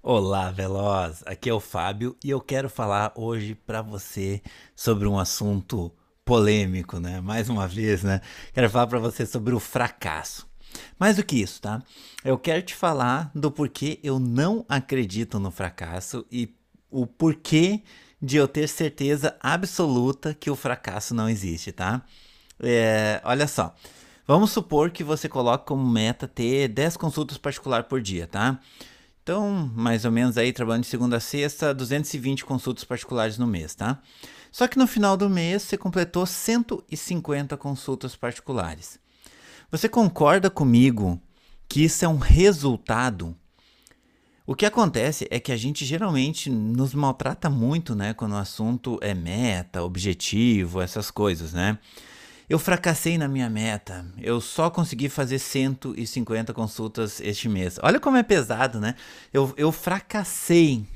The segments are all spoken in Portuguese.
Olá, Veloz! Aqui é o Fábio e eu quero falar hoje para você sobre um assunto polêmico, né? Mais uma vez, né? Quero falar para você sobre o fracasso. Mais do que isso, tá? Eu quero te falar do porquê eu não acredito no fracasso e o porquê de eu ter certeza absoluta que o fracasso não existe, tá? É, olha só. Vamos supor que você coloque como meta ter 10 consultas particular por dia, tá? Então, mais ou menos aí, trabalhando de segunda a sexta, 220 consultas particulares no mês, tá? Só que no final do mês você completou 150 consultas particulares. Você concorda comigo que isso é um resultado? O que acontece é que a gente geralmente nos maltrata muito, né, quando o assunto é meta, objetivo, essas coisas, né? Eu fracassei na minha meta. Eu só consegui fazer 150 consultas este mês. Olha como é pesado, né? Eu, eu fracassei.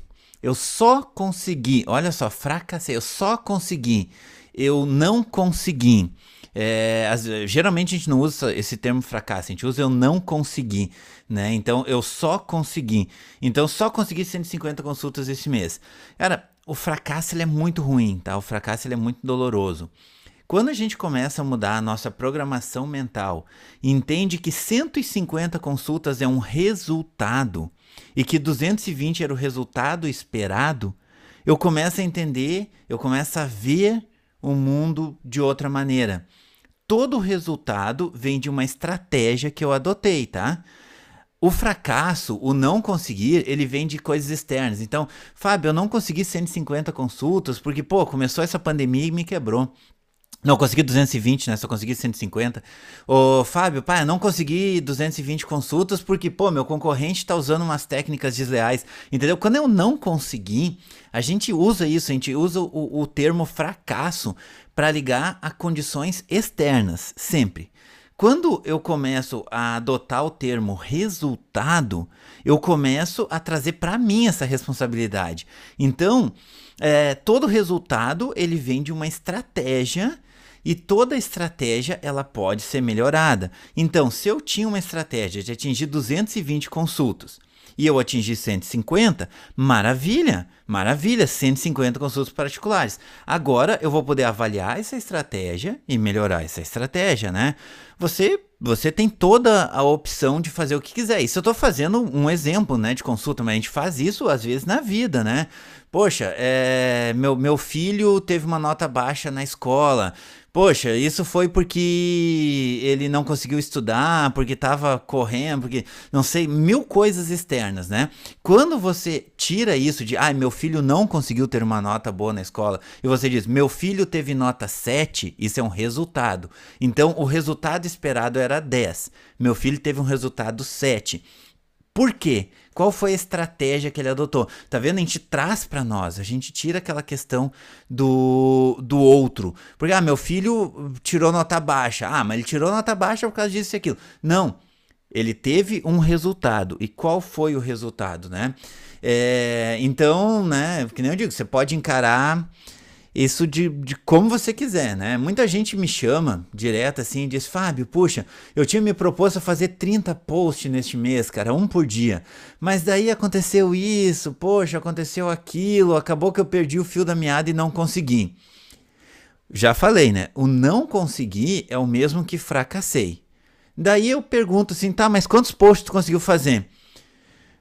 Eu só consegui. Olha só, fracassei. Eu só consegui. Eu não consegui. É, as, geralmente a gente não usa esse termo fracasso, a gente usa eu não consegui, né? Então eu só consegui. Então só consegui 150 consultas esse mês. Cara, o fracasso ele é muito ruim, tá? O fracasso ele é muito doloroso. Quando a gente começa a mudar a nossa programação mental e entende que 150 consultas é um resultado e que 220 era o resultado esperado, eu começo a entender, eu começo a ver o mundo de outra maneira. Todo resultado vem de uma estratégia que eu adotei, tá? O fracasso, o não conseguir, ele vem de coisas externas. Então, Fábio, eu não consegui 150 consultas porque, pô, começou essa pandemia e me quebrou. Não, consegui 220, né? Só consegui 150. Ô, Fábio, pai, não consegui 220 consultas porque, pô, meu concorrente tá usando umas técnicas desleais. Entendeu? Quando eu não consegui, a gente usa isso, a gente usa o, o termo fracasso para ligar a condições externas, sempre. Quando eu começo a adotar o termo resultado, eu começo a trazer para mim essa responsabilidade. Então, é, todo resultado ele vem de uma estratégia e toda estratégia ela pode ser melhorada. Então, se eu tinha uma estratégia de atingir 220 consultas e eu atingi 150, maravilha, maravilha, 150 consultas particulares. Agora eu vou poder avaliar essa estratégia e melhorar essa estratégia, né? Você você tem toda a opção de fazer o que quiser. Isso eu estou fazendo um exemplo, né, de consulta, mas a gente faz isso às vezes na vida, né? Poxa, é, meu, meu filho teve uma nota baixa na escola. Poxa, isso foi porque ele não conseguiu estudar, porque estava correndo, porque não sei, mil coisas externas, né? Quando você tira isso de, ah, meu filho não conseguiu ter uma nota boa na escola, e você diz, meu filho teve nota 7, isso é um resultado. Então, o resultado esperado era 10. Meu filho teve um resultado 7. Por quê? Qual foi a estratégia que ele adotou? Tá vendo? A gente traz para nós, a gente tira aquela questão do, do outro. Porque, ah, meu filho tirou nota baixa. Ah, mas ele tirou nota baixa por causa disso e aquilo. Não. Ele teve um resultado. E qual foi o resultado, né? É, então, né, que nem eu digo, você pode encarar isso de, de como você quiser, né? Muita gente me chama direto assim e diz: Fábio, puxa, eu tinha me proposto a fazer 30 posts neste mês, cara, um por dia. Mas daí aconteceu isso, poxa, aconteceu aquilo, acabou que eu perdi o fio da meada e não consegui. Já falei, né? O não conseguir é o mesmo que fracassei. Daí eu pergunto assim, tá, mas quantos posts tu conseguiu fazer?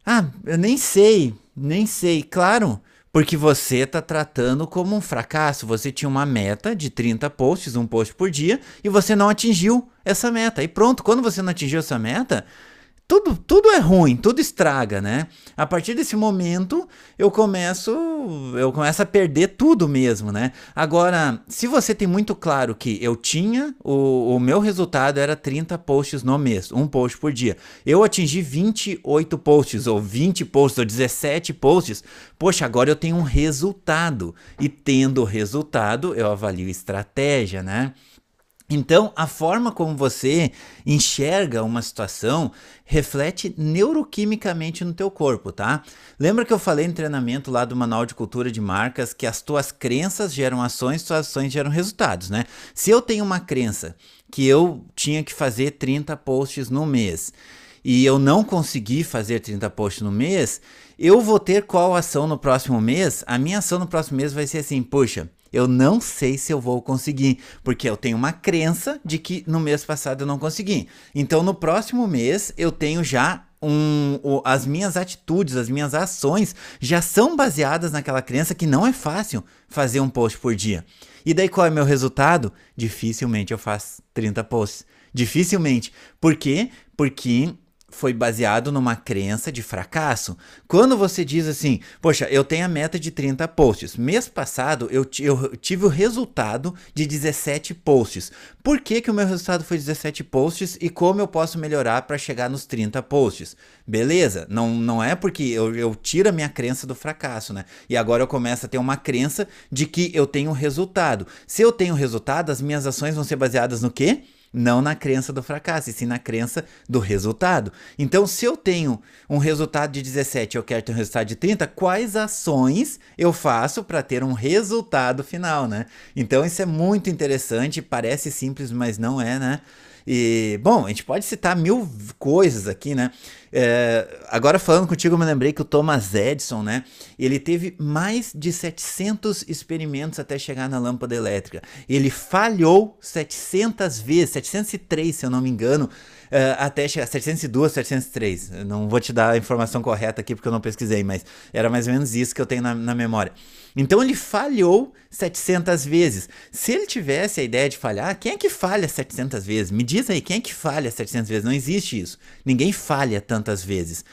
Ah, eu nem sei, nem sei. Claro, porque você está tratando como um fracasso. Você tinha uma meta de 30 posts, um post por dia, e você não atingiu essa meta. E pronto, quando você não atingiu essa meta, tudo, tudo é ruim, tudo estraga, né? A partir desse momento eu começo eu começo a perder tudo mesmo, né? Agora, se você tem muito claro que eu tinha o, o meu resultado era 30 posts no mês, um post por dia. Eu atingi 28 posts ou 20 posts ou 17 posts. Poxa, agora eu tenho um resultado e tendo resultado, eu avalio estratégia, né? Então, a forma como você enxerga uma situação reflete neuroquimicamente no teu corpo, tá? Lembra que eu falei em treinamento lá do Manual de Cultura de Marcas que as tuas crenças geram ações, tuas ações geram resultados, né? Se eu tenho uma crença que eu tinha que fazer 30 posts no mês, e eu não conseguir fazer 30 posts no mês, eu vou ter qual ação no próximo mês? A minha ação no próximo mês vai ser assim, poxa, eu não sei se eu vou conseguir, porque eu tenho uma crença de que no mês passado eu não consegui. Então no próximo mês eu tenho já um, o, as minhas atitudes, as minhas ações já são baseadas naquela crença que não é fácil fazer um post por dia. E daí qual é meu resultado? Dificilmente eu faço 30 posts. Dificilmente. Por quê? Porque foi baseado numa crença de fracasso. Quando você diz assim, poxa, eu tenho a meta de 30 posts. Mês passado eu, eu tive o resultado de 17 posts. Por que, que o meu resultado foi 17 posts e como eu posso melhorar para chegar nos 30 posts? Beleza, não, não é porque eu, eu tiro a minha crença do fracasso, né? E agora eu começo a ter uma crença de que eu tenho resultado. Se eu tenho resultado, as minhas ações vão ser baseadas no quê? Não na crença do fracasso, e sim na crença do resultado. Então, se eu tenho um resultado de 17 e eu quero ter um resultado de 30, quais ações eu faço para ter um resultado final, né? Então, isso é muito interessante, parece simples, mas não é, né? E, bom, a gente pode citar mil coisas aqui, né? É, agora falando contigo, eu me lembrei que o Thomas Edison, né? Ele teve mais de 700 experimentos até chegar na lâmpada elétrica. Ele falhou 700 vezes, 703, se eu não me engano, até chegar 702, 703. Eu não vou te dar a informação correta aqui porque eu não pesquisei, mas era mais ou menos isso que eu tenho na, na memória. Então ele falhou 700 vezes. Se ele tivesse a ideia de falhar, quem é que falha 700 vezes? Me diz aí, quem é que falha 700 vezes? Não existe isso. Ninguém falha tantas vezes.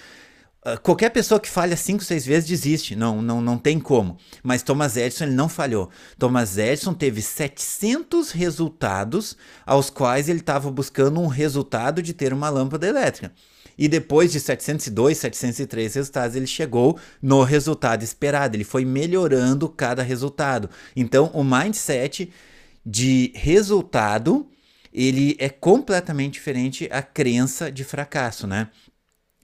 Ah, qualquer pessoa que falha cinco, seis vezes desiste, não, não, não tem como. Mas Thomas Edison ele não falhou. Thomas Edison teve 700 resultados aos quais ele estava buscando um resultado de ter uma lâmpada elétrica. E depois de 702, 703 resultados, ele chegou no resultado esperado. Ele foi melhorando cada resultado. Então, o mindset de resultado ele é completamente diferente à crença de fracasso, né?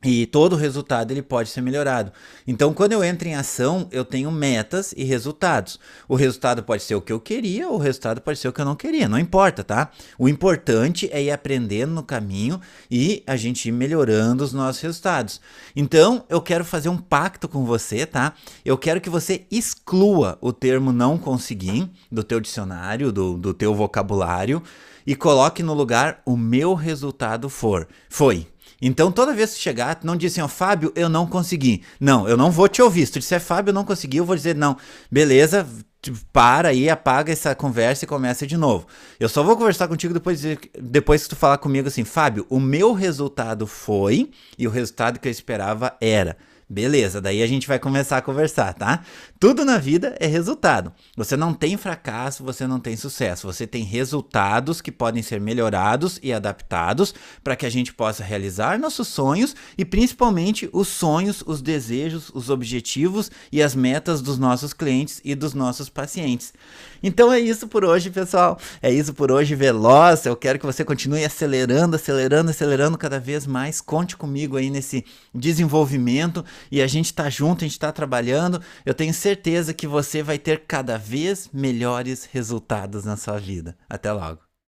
E todo resultado ele pode ser melhorado. Então, quando eu entro em ação, eu tenho metas e resultados. O resultado pode ser o que eu queria, ou o resultado pode ser o que eu não queria. Não importa, tá? O importante é ir aprendendo no caminho e a gente ir melhorando os nossos resultados. Então, eu quero fazer um pacto com você, tá? Eu quero que você exclua o termo não conseguir do teu dicionário, do, do teu vocabulário e coloque no lugar o meu resultado for. Foi. Então, toda vez que chegar, não diz assim, ó, Fábio, eu não consegui. Não, eu não vou te ouvir. Se tu disser, Fábio, eu não consegui, eu vou dizer, não, beleza, para aí, apaga essa conversa e começa de novo. Eu só vou conversar contigo depois, de, depois que tu falar comigo assim, Fábio, o meu resultado foi e o resultado que eu esperava era. Beleza, daí a gente vai começar a conversar, tá? Tudo na vida é resultado. Você não tem fracasso, você não tem sucesso. Você tem resultados que podem ser melhorados e adaptados para que a gente possa realizar nossos sonhos e principalmente os sonhos, os desejos, os objetivos e as metas dos nossos clientes e dos nossos pacientes. Então é isso por hoje, pessoal. É isso por hoje, Veloz. Eu quero que você continue acelerando, acelerando, acelerando cada vez mais. Conte comigo aí nesse desenvolvimento e a gente está junto, a gente está trabalhando. Eu tenho certeza que você vai ter cada vez melhores resultados na sua vida. Até logo.